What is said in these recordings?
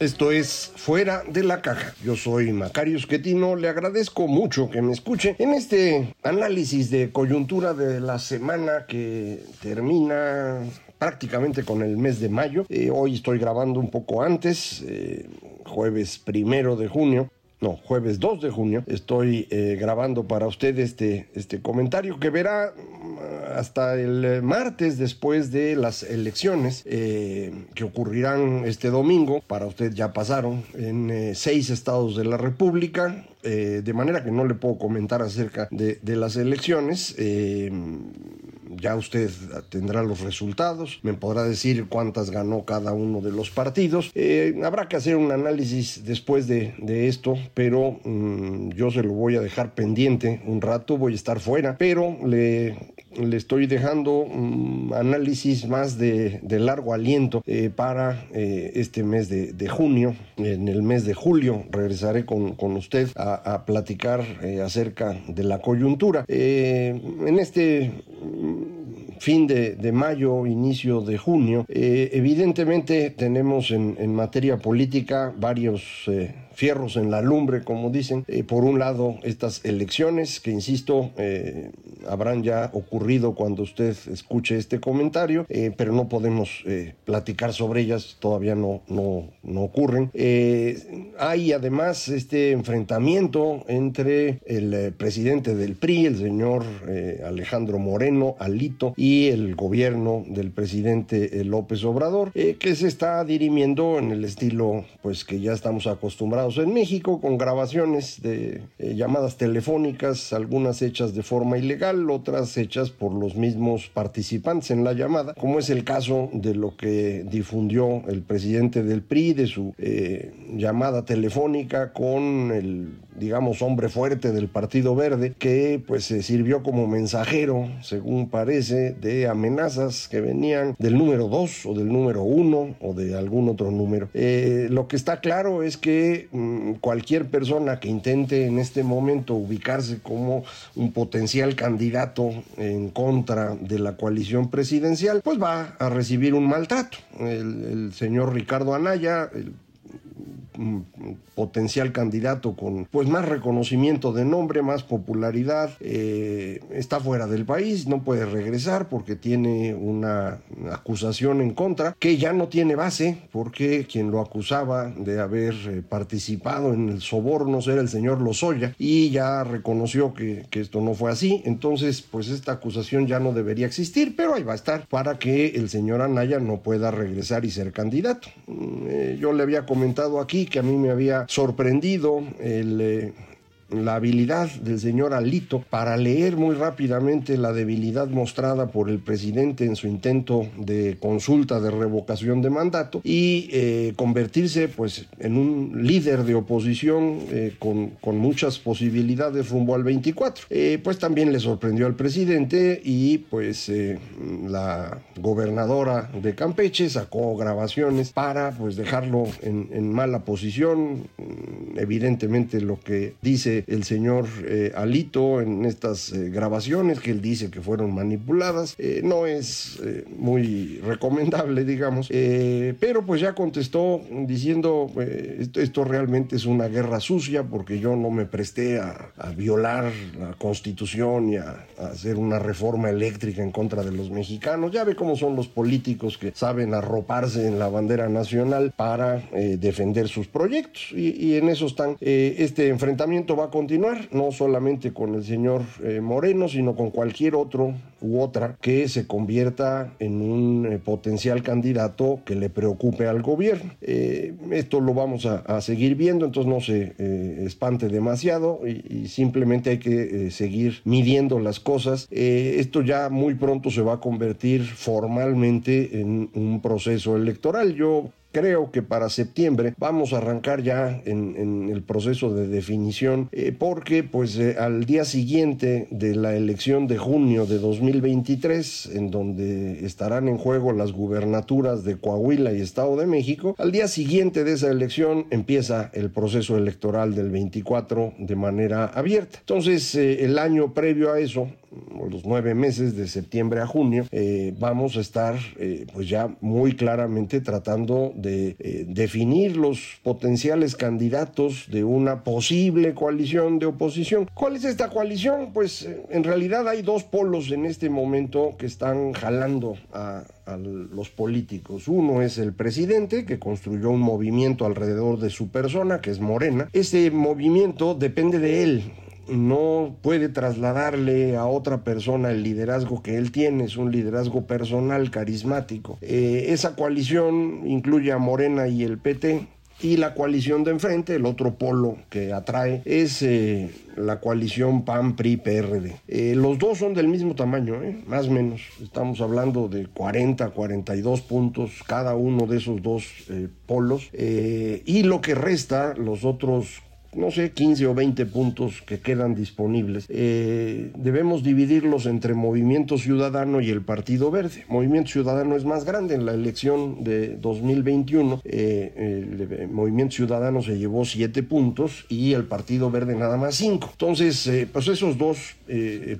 Esto es Fuera de la Caja. Yo soy Macario Esquetino. Le agradezco mucho que me escuche en este análisis de coyuntura de la semana que termina prácticamente con el mes de mayo. Eh, hoy estoy grabando un poco antes, eh, jueves primero de junio no, jueves 2 de junio, estoy eh, grabando para usted este, este comentario que verá hasta el martes después de las elecciones eh, que ocurrirán este domingo. Para usted ya pasaron en eh, seis estados de la República. de manera que no le puedo comentar acerca de, las elecciones ya usted tendrá los resultados, me podrá decir cuántas ganó cada uno de los partidos. Eh, habrá que hacer un análisis después de, esto, pero mm, yo se lo voy a dejar pendiente un rato, voy a estar fuera, pero le, le estoy dejando un análisis más de, largo aliento eh, para eh, este mes de, junio. En el mes de julio regresaré con, usted a, platicar acerca de la coyuntura. en este fin de, mayo, inicio de junio. Eh, evidentemente tenemos en, materia política varios eh, fierros en la lumbre, como dicen. Eh, por un lado, estas elecciones, que insisto, eh, habrán ya ocurrido cuando usted escuche este comentario, eh, pero no podemos platicar sobre ellas, todavía no, no, no ocurren. hay además este enfrentamiento entre el presidente del PRI, el señor Alejandro Moreno, Alito, y el gobierno del presidente López Obrador, que se está dirimiendo en el estilo pues que ya estamos acostumbrados en México con grabaciones de eh, llamadas telefónicas, algunas hechas de forma ilegal, otras hechas por los mismos participantes en la llamada, como es el caso de lo que difundió el presidente del PRI, de su eh, llamada telefónica con el digamos, hombre fuerte del Partido Verde, que pues se sirvió como mensajero, según parece, de amenazas que venían del número 2 o del número 1 o de algún otro número. Eh, lo que está claro es que Mm, cualquier persona que intente en este momento ubicarse como un potencial candidato en contra de la coalición presidencial, pues va a recibir un maltrato. El, el señor Ricardo Anaya, el potencial candidato con pues más reconocimiento de nombre, más popularidad, eh, está fuera del país, no puede regresar porque tiene una acusación en contra que ya no tiene base porque quien lo acusaba de haber eh, participado en el soborno era el señor Lozoya y ya reconoció que, esto no fue así, entonces pues esta acusación ya no debería existir, pero ahí va a estar para que el señor Anaya no pueda regresar y ser candidato. Mm, eh, yo le había comentado aquí que a mí me había sorprendido el eh, la habilidad del señor Alito para leer muy rápidamente la debilidad mostrada por el presidente en su intento de consulta de revocación de mandato y eh, convertirse pues en un líder de oposición eh, con, con, muchas posibilidades rumbo al 24. Eh, pues también le sorprendió al presidente y pues la gobernadora de Campeche sacó grabaciones para pues dejarlo en, en mala posición. Evidentemente lo que dice el señor eh, Alito en estas eh, grabaciones que él dice que fueron manipuladas. Eh, no es muy recomendable, digamos, pero pues ya contestó diciendo esto, realmente es una guerra sucia porque yo no me presté a, violar la constitución y a, hacer una reforma eléctrica en contra de los mexicanos. Ya ve cómo son los políticos que saben arroparse en la bandera nacional para defender sus proyectos y, y en eso están. este enfrentamiento va continuar, no solamente con el señor eh, Moreno, sino con cualquier otro u otra que se convierta en un eh, potencial candidato que le preocupe al gobierno. Eh, esto lo vamos a, seguir viendo, entonces no se espante demasiado y, simplemente hay que seguir midiendo las cosas. esto ya muy pronto se va a convertir formalmente en un proceso electoral. Yo creo que para septiembre vamos a arrancar ya en, el proceso de definición eh, porque pues eh, al día siguiente de la elección de junio de 2023 en donde estarán en juego las gubernaturas de Coahuila y Estado de México al día siguiente de esa elección empieza el proceso electoral del 24 de manera abierta. Entonces eh, el año previo a eso los nueve meses de septiembre a junio, eh, vamos a estar eh, pues ya muy claramente tratando de eh, definir los potenciales candidatos de una posible coalición de oposición. ¿Cuál es esta coalición? Pues en realidad hay dos polos en este momento que están jalando a, a los políticos. Uno es el presidente, que construyó un movimiento alrededor de su persona, que es Morena. Ese movimiento depende de él no puede trasladarle a otra persona el liderazgo que él tiene, es un liderazgo personal, carismático. Eh, esa coalición incluye a Morena y el PT. Y la coalición de enfrente, el otro polo que atrae, es eh, la coalición PAN-PRI-PRD. Eh, los dos son del mismo tamaño, más o menos. Estamos hablando de 40, 42 puntos cada uno de esos dos polos. y lo que resta, los otros no sé, 15 o 20 puntos que quedan disponibles. Eh, debemos dividirlos entre Movimiento Ciudadano y el Partido Verde. Movimiento Ciudadano es más grande en la elección de 2021. Eh, el Movimiento Ciudadano se llevó 7 puntos y el Partido Verde nada más 5. Entonces, eh, pues esos dos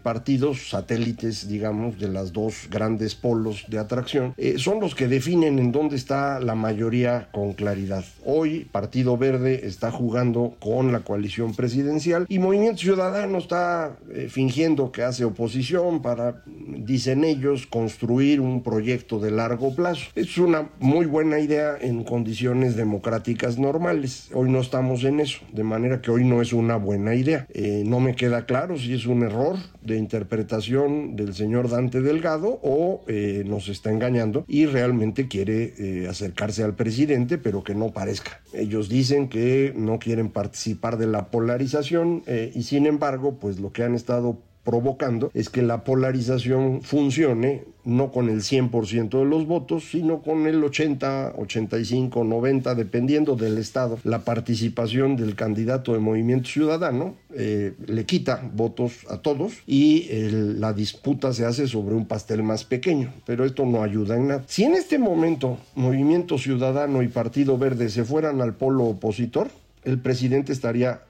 partidos satélites, digamos, de las dos grandes polos de atracción, son los que definen en dónde está la mayoría con claridad. Hoy, Partido Verde está jugando con con la coalición presidencial y Movimiento Ciudadano está eh, fingiendo que hace oposición para, dicen ellos, construir un proyecto de largo plazo. Es una muy buena idea en condiciones democráticas normales. Hoy no estamos en eso, de manera que hoy no es una buena idea. Eh, no me queda claro si es un error de interpretación del señor Dante Delgado o eh, nos está engañando y realmente quiere acercarse al presidente, pero que no parezca. Ellos dicen que no quieren participar de la polarización eh, y sin embargo, pues lo que han estado provocando es que la polarización funcione no con el 100% de los votos, sino con el 80, 85, 90, dependiendo del estado. La participación del candidato de Movimiento Ciudadano eh, le quita votos a todos y la disputa se hace sobre un pastel más pequeño, pero esto no ayuda en nada. Si en este momento Movimiento Ciudadano y Partido Verde se fueran al polo opositor, el presidente estaría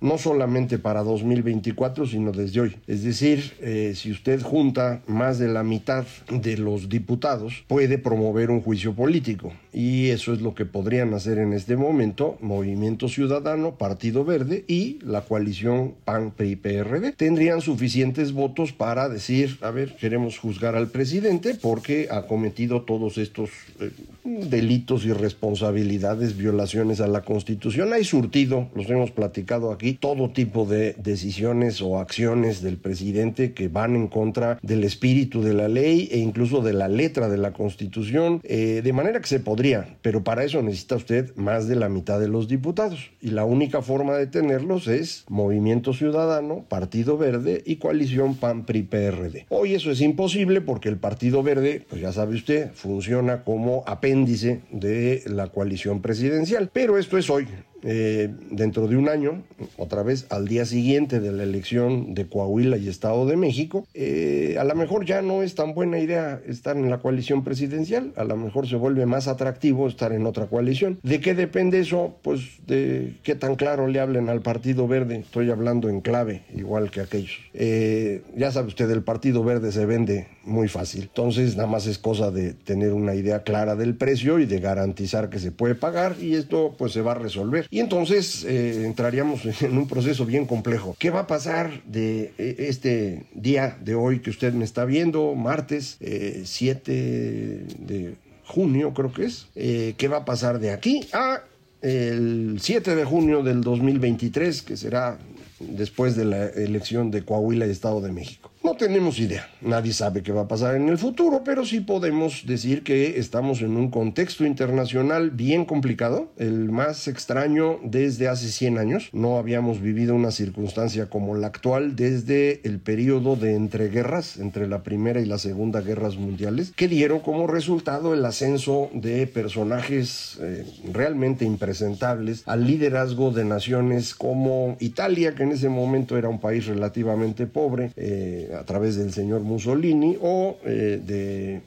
no solamente para 2024, sino desde hoy. Es decir, eh, si usted junta más de la mitad de los diputados, puede promover un juicio político. Y eso es lo que podrían hacer en este momento Movimiento Ciudadano, Partido Verde y la coalición PAN-PRI-PRD. Tendrían suficientes votos para decir, a ver, queremos juzgar al presidente porque ha cometido todos estos eh, delitos y responsabilidades, violaciones a la Constitución. Hay surtido, los hemos platicado aquí, todo tipo de decisiones o acciones del presidente que van en contra del espíritu de la ley e incluso de la letra de la Constitución, eh, de manera que se podría, pero para eso necesita usted más de la mitad de los diputados y la única forma de tenerlos es Movimiento Ciudadano, Partido Verde y Coalición PAN-PRI-PRD. Hoy eso es imposible porque el Partido Verde, pues ya sabe usted, funciona como apéndice de la coalición presidencial, pero esto es hoy, eh, dentro de un año, otra vez al día siguiente de la elección de Coahuila y Estado de México, eh, a lo mejor ya no es tan buena idea estar en la coalición presidencial, a lo mejor se vuelve más atractivo estar en otra coalición. ¿De qué depende eso? Pues de qué tan claro le hablen al Partido Verde, estoy hablando en clave, igual que aquellos. Eh, ya sabe usted, el Partido Verde se vende muy fácil, entonces nada más es cosa de tener una idea clara del precio y de garantizar que se puede pagar y esto pues se va a resolver. Y entonces eh, entraríamos en un proceso bien complejo. ¿Qué va a pasar de eh, este día de hoy que usted me está viendo, martes 7 eh, de junio creo que es? ¿Qué va a pasar de aquí a el 7 de junio del 2023, que será después de la elección de Coahuila y Estado de México. No tenemos idea, nadie sabe qué va a pasar en el futuro, pero sí podemos decir que estamos en un contexto internacional bien complicado, el más extraño desde hace 100 años. No habíamos vivido una circunstancia como la actual desde el periodo de entreguerras, entre la Primera y la Segunda Guerras Mundiales, que dieron como resultado el ascenso de personajes eh, realmente impresentables al liderazgo de naciones como Italia, que en ese momento era un país relativamente pobre, eh, a través del señor Mussolini o eh, de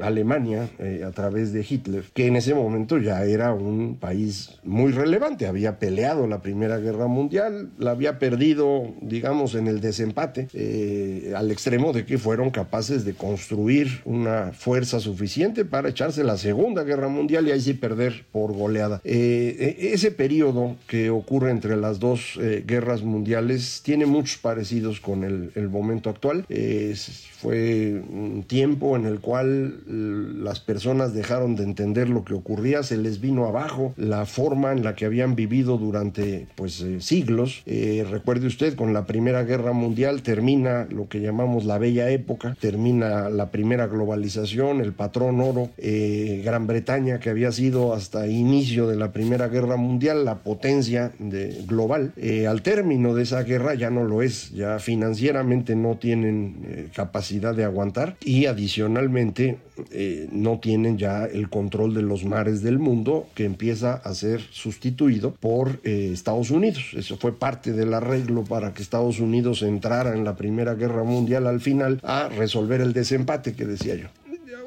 Alemania eh, a través de Hitler, que en ese momento ya era un país muy relevante, había peleado la Primera Guerra Mundial, la había perdido, digamos, en el desempate, eh, al extremo de que fueron capaces de construir una fuerza suficiente para echarse la Segunda Guerra Mundial y ahí sí perder por goleada. Eh, e, ese periodo que ocurre entre las dos guerras mundiales tiene muchos parecidos con el, el momento actual. fue un tiempo en el cual las personas dejaron de entender lo que ocurría, se les vino abajo la forma en la que habían vivido durante pues eh, siglos. Eh, recuerde usted, con la Primera Guerra Mundial termina lo que llamamos la Bella Época, termina la primera globalización, el patrón oro, eh, Gran Bretaña que había sido hasta inicio de la Primera Guerra Mundial la potencia global, al término de esa guerra ya no lo es, ya financieramente no tienen capacidad de aguantar y adicionalmente eh, no tienen ya el control de los mares del mundo que empieza a ser sustituido por eh, Estados Unidos. Eso fue parte del arreglo para que Estados Unidos entrara en la Primera Guerra Mundial al final a resolver el desempate que decía yo.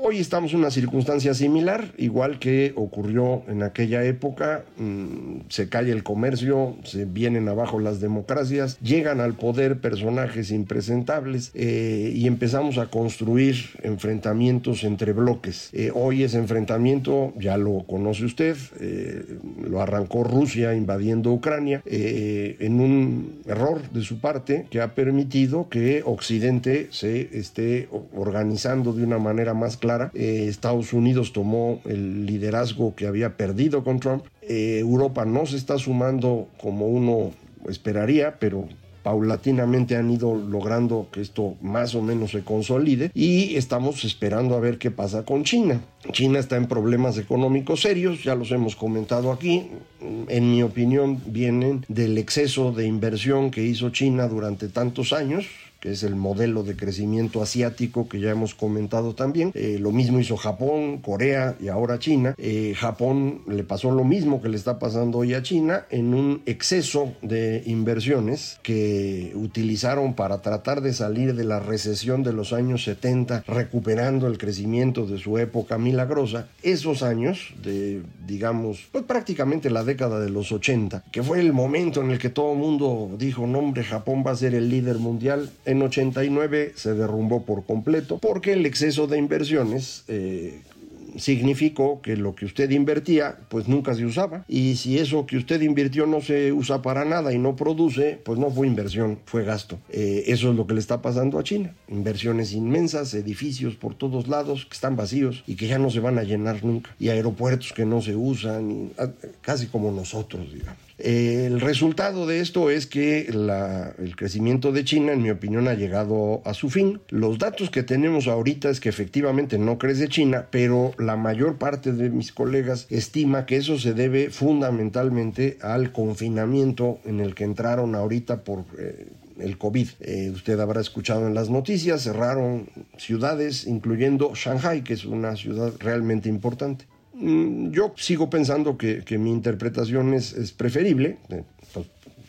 Hoy estamos en una circunstancia similar, igual que ocurrió en aquella época, mm, se cae el comercio, se vienen abajo las democracias, llegan al poder personajes impresentables eh, y empezamos a construir enfrentamientos entre bloques. Eh, hoy ese enfrentamiento, ya lo conoce usted, eh, lo arrancó Rusia invadiendo Ucrania en un error de su parte que ha permitido que Occidente se esté organizando de una manera más clara eh, Estados Unidos tomó el liderazgo que había perdido con Trump. Eh, Europa no se está sumando como uno esperaría, pero paulatinamente han ido logrando que esto más o menos se consolide y estamos esperando a ver qué pasa con China. China está en problemas económicos serios, ya los hemos comentado aquí. En mi opinión, vienen del exceso de inversión que hizo China durante tantos años es el modelo de crecimiento asiático que ya hemos comentado también. Eh, lo mismo hizo Japón, Corea y ahora China. Eh, Japón le pasó lo mismo que le está pasando hoy a China en un exceso de inversiones que utilizaron para tratar de salir de la recesión de los años 70, recuperando el crecimiento de su época milagrosa. Esos años de, digamos, pues prácticamente la década de los 80, que fue el momento en el que todo el mundo dijo, no hombre, Japón va a ser el líder mundial 89 se derrumbó por completo porque el exceso de inversiones eh, significó que lo que usted invertía pues nunca se usaba. Y si eso que usted invirtió no se usa para nada y no produce pues no fue inversión fue gasto. Eh, eso es lo que le está pasando a China. Inversiones inmensas edificios por todos lados que están vacíos y que ya no se van a llenar nunca. Y aeropuertos que no se usan ah, casi como nosotros digamos el resultado de esto es que el crecimiento de China, en mi opinión, ha llegado a su fin. Los datos que tenemos ahorita es que efectivamente no crece China, pero la mayor parte de mis colegas estima que eso se debe fundamentalmente al confinamiento en el que entraron ahorita por... Eh, el COVID. Eh, usted habrá escuchado en las noticias, cerraron ciudades, incluyendo Shanghai, que es una ciudad realmente importante. Mm, yo sigo pensando que, mi interpretación es, preferible. Eh, pues,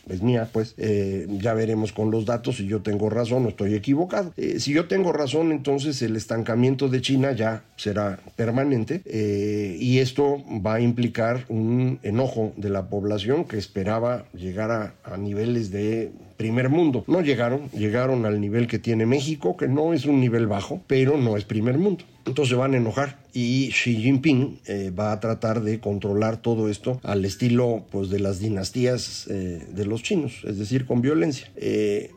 es mía, pues eh, ya veremos con los datos si yo tengo razón o estoy equivocado. Eh, si yo tengo razón, entonces el estancamiento de China ya será permanente y esto va a implicar un enojo de la población que esperaba llegar a niveles de primer mundo. No llegaron, llegaron al nivel que tiene México, que no es un nivel bajo, pero no es primer mundo. Entonces se van a enojar y Xi Jinping eh, va a tratar de controlar todo esto al estilo pues, de las dinastías eh, de los chinos, es decir, con violencia. Eh,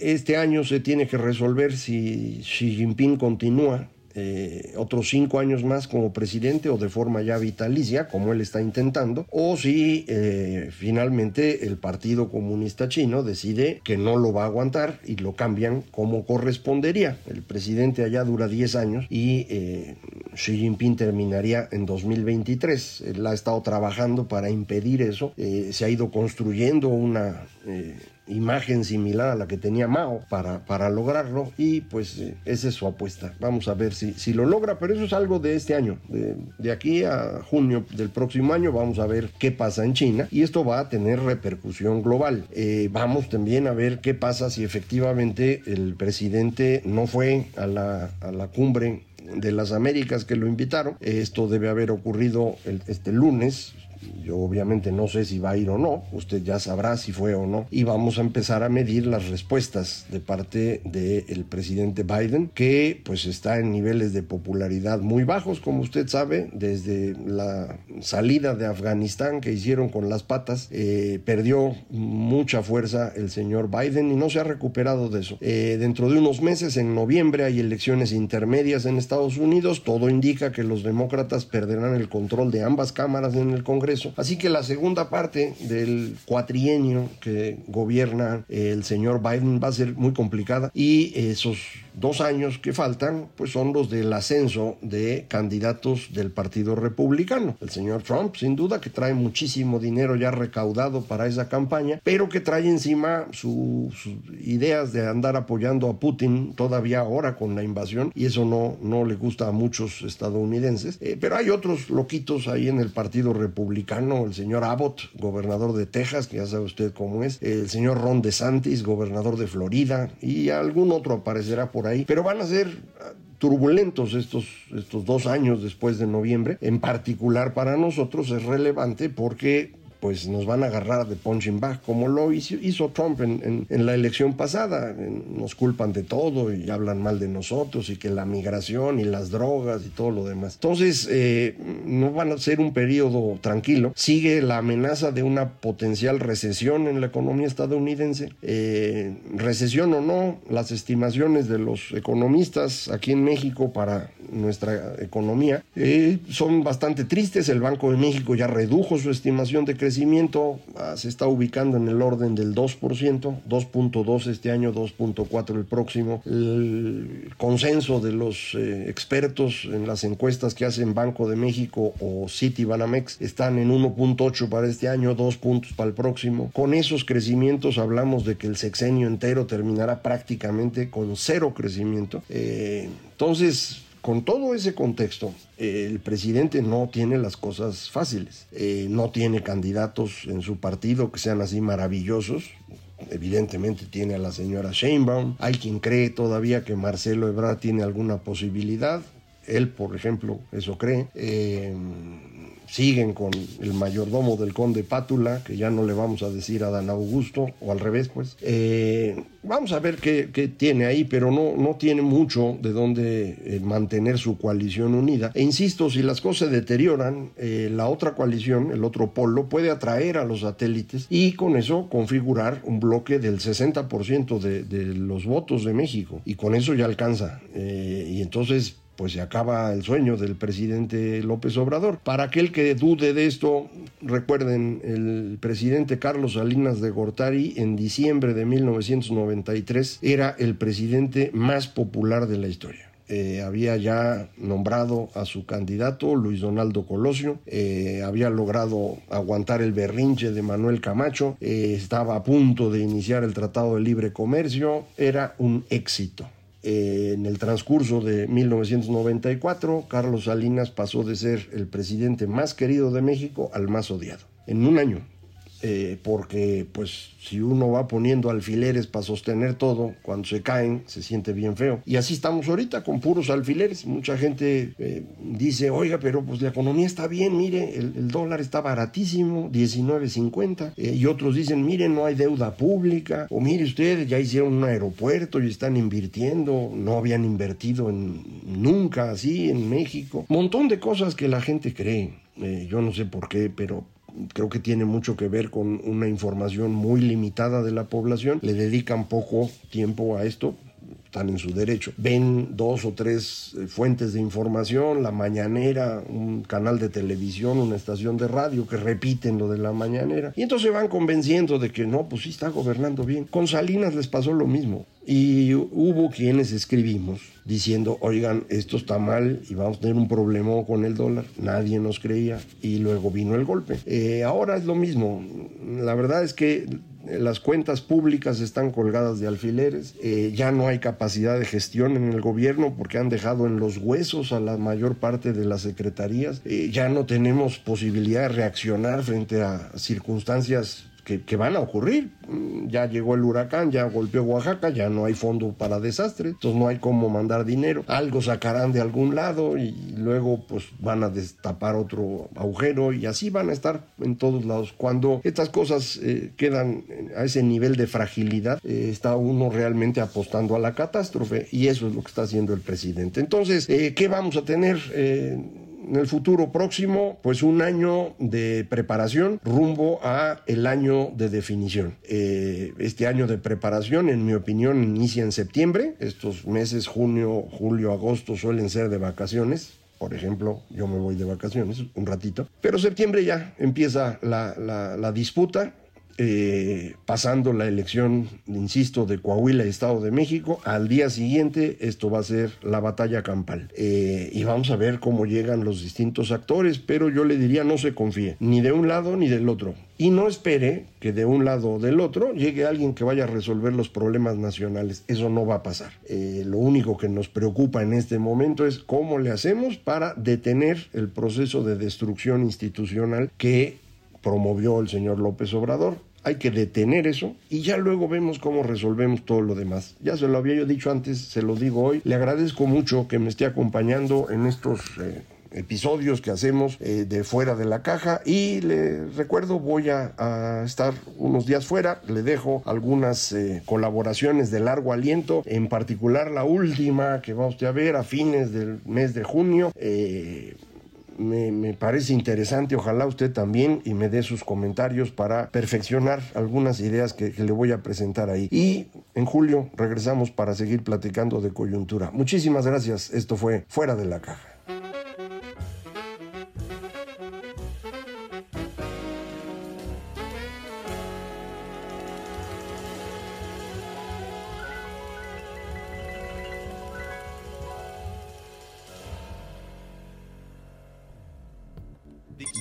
este año se tiene que resolver si Xi Jinping continúa eh, otros cinco años más como presidente o de forma ya vitalicia, como él está intentando, o si eh, finalmente el Partido Comunista Chino decide que no lo va a aguantar y lo cambian como correspondería. El presidente allá dura 10 años y eh, Xi Jinping terminaría en 2023. Él ha estado trabajando para impedir eso. se ha ido construyendo una imagen similar a la que tenía Mao para, para lograrlo y pues eh, esa es su apuesta. Vamos a ver si, si lo logra, pero eso es algo de este año. De, aquí a junio del próximo año vamos a ver qué pasa en China y esto va a tener repercusión global. Eh, vamos también a ver qué pasa si efectivamente el presidente no fue a la, a la cumbre de las Américas que lo invitaron. Esto debe haber ocurrido este lunes, yo obviamente no sé si va a ir o no, usted ya sabrá si fue o no. Y vamos a empezar a medir las respuestas de parte del presidente Biden, que pues está en niveles de popularidad muy bajos, como usted sabe, desde la salida de Afganistán que hicieron con las patas, eh, perdió mucha fuerza el señor Biden y no se ha recuperado de eso. Eh, dentro de unos meses, en noviembre, hay elecciones intermedias en Estados Unidos, todo indica que los demócratas perderán el control de ambas cámaras en el Congreso Así que la segunda parte del cuatrienio que gobierna el señor Biden va a ser muy complicada y esos dos años que faltan, pues son los del ascenso de candidatos del Partido Republicano. El señor Trump, sin duda, que trae muchísimo dinero ya recaudado para esa campaña, pero que trae encima sus ideas de andar apoyando a Putin todavía ahora con la invasión, y eso no, no le gusta a muchos estadounidenses. Eh, pero hay otros loquitos ahí en el Partido Republicano, el señor Abbott, gobernador de Texas, que ya sabe usted cómo es, el señor Ron DeSantis, gobernador de Florida, y algún otro aparecerá por pero van a ser turbulentos estos, estos dos años después de noviembre. En particular para nosotros es relevante porque pues nos van a agarrar de punching bag, como lo hizo, Trump en, la elección pasada. Nos culpan de todo y hablan mal de nosotros y que la migración y las drogas y todo lo demás. Entonces, eh, no van a ser un periodo tranquilo. Sigue la amenaza de una potencial recesión en la economía estadounidense. Eh, recesión o no, las estimaciones de los economistas aquí en México para nuestra economía eh, son bastante tristes. El Banco de México ya redujo su estimación de crecimiento crecimiento ah, se está ubicando en el orden del 2%, 2.2 este año, 2.4 el próximo. El consenso de los eh, expertos en las encuestas que hacen Banco de México o City Banamex están en 1.8 para este año, 2 puntos para el próximo. Con esos crecimientos hablamos de que el sexenio entero terminará prácticamente con cero crecimiento. Eh, entonces, con todo ese contexto, el presidente no tiene las cosas fáciles. Eh, no tiene candidatos en su partido que sean así maravillosos. Evidentemente tiene a la señora Sheinbaum. Hay quien cree todavía que Marcelo Ebrard tiene alguna posibilidad. Él, por ejemplo, eso cree. Eh, siguen con el mayordomo del conde Pátula, que ya no le vamos a decir a Dan Augusto, o al revés, pues. Eh, vamos a ver qué, tiene ahí, pero no, no tiene mucho de dónde eh, mantener su coalición unida. E insisto, si las cosas se deterioran, eh, la otra coalición, el otro polo, puede atraer a los satélites y con eso configurar un bloque del 60% de, de los votos de México. Y con eso ya alcanza. y entonces pues se acaba el sueño del presidente López Obrador. Para aquel que dude de esto, recuerden, el presidente Carlos Salinas de Gortari en diciembre de 1993 era el presidente más popular de la historia. Eh, había ya nombrado a su candidato, Luis Donaldo Colosio, eh, había logrado aguantar el berrinche de Manuel Camacho, eh, estaba a punto de iniciar el Tratado de Libre Comercio, era un éxito. Eh, en el transcurso de 1994, Carlos Salinas pasó de ser el presidente más querido de México al más odiado. En un año, eh, porque pues si uno va poniendo alfileres para sostener todo, cuando se caen se siente bien feo. Y así estamos ahorita con puros alfileres. Mucha gente eh, dice, oiga, pero pues la economía está bien, mire, el, dólar está baratísimo, 19.50. Eh, y otros dicen, mire, no hay deuda pública. O mire ustedes, ya hicieron un aeropuerto y están invirtiendo, no habían invertido en, nunca así en México. Montón de cosas que la gente cree. yo no sé por qué, pero creo que tiene mucho que ver con una información muy limitada de la población, le dedican poco tiempo a esto, están en su derecho. Ven dos o tres eh, fuentes de información, la mañanera, un canal de televisión, una estación de radio que repiten lo de la mañanera. Y entonces van convenciendo de que no, pues sí está gobernando bien. Con Salinas les pasó lo mismo. Y hubo quienes escribimos diciendo, oigan, esto está mal y vamos a tener un problema con el dólar. Nadie nos creía y luego vino el golpe. Eh, ahora es lo mismo. La verdad es que las cuentas públicas están colgadas de alfileres, eh, ya no hay capacidad de gestión en el gobierno porque han dejado en los huesos a la mayor parte de las secretarías, eh, ya no tenemos posibilidad de reaccionar frente a circunstancias que, van a ocurrir. Mm, ya llegó el huracán, ya golpeó Oaxaca, ya no hay fondo para desastre, entonces no hay cómo mandar dinero. Algo sacarán de algún lado y luego pues van a destapar otro agujero y así van a estar en todos lados. Cuando estas cosas eh, quedan a ese nivel de fragilidad, eh, está uno realmente apostando a la catástrofe y eso es lo que está haciendo el presidente. Entonces, eh, ¿qué vamos a tener? En el futuro próximo, pues un año de preparación rumbo a el año de definición. Eh, este año de preparación, en mi opinión, inicia en septiembre. Estos meses, junio, julio, agosto, suelen ser de vacaciones. Por ejemplo, yo me voy de vacaciones un ratito. Pero septiembre ya empieza la, la disputa eh, pasando la elección, insisto, de Coahuila y Estado de México, al día siguiente esto va a ser la batalla campal. Eh, y vamos a ver cómo llegan los distintos actores, pero yo le diría no se confíe, ni de un lado ni del otro. Y no espere que de un lado o del otro llegue alguien que vaya a resolver los problemas nacionales. Eso no va a pasar. Eh, lo único que nos preocupa en este momento es cómo le hacemos para detener el proceso de destrucción institucional que promovió el señor López Obrador hay que detener eso y ya luego vemos cómo resolvemos todo lo demás. Ya se lo había yo dicho antes, se lo digo hoy. Le agradezco mucho que me esté acompañando en estos... Eh, episodios que hacemos eh, de fuera de la caja y le recuerdo voy a, estar unos días fuera le dejo algunas eh, colaboraciones de largo aliento en particular la última que va usted a ver a fines del mes de junio me, parece interesante. Ojalá usted también y me dé sus comentarios para perfeccionar algunas ideas que, que, le voy a presentar ahí. Y en julio regresamos para seguir platicando de coyuntura. Muchísimas gracias. Esto fue Fuera de la Caja.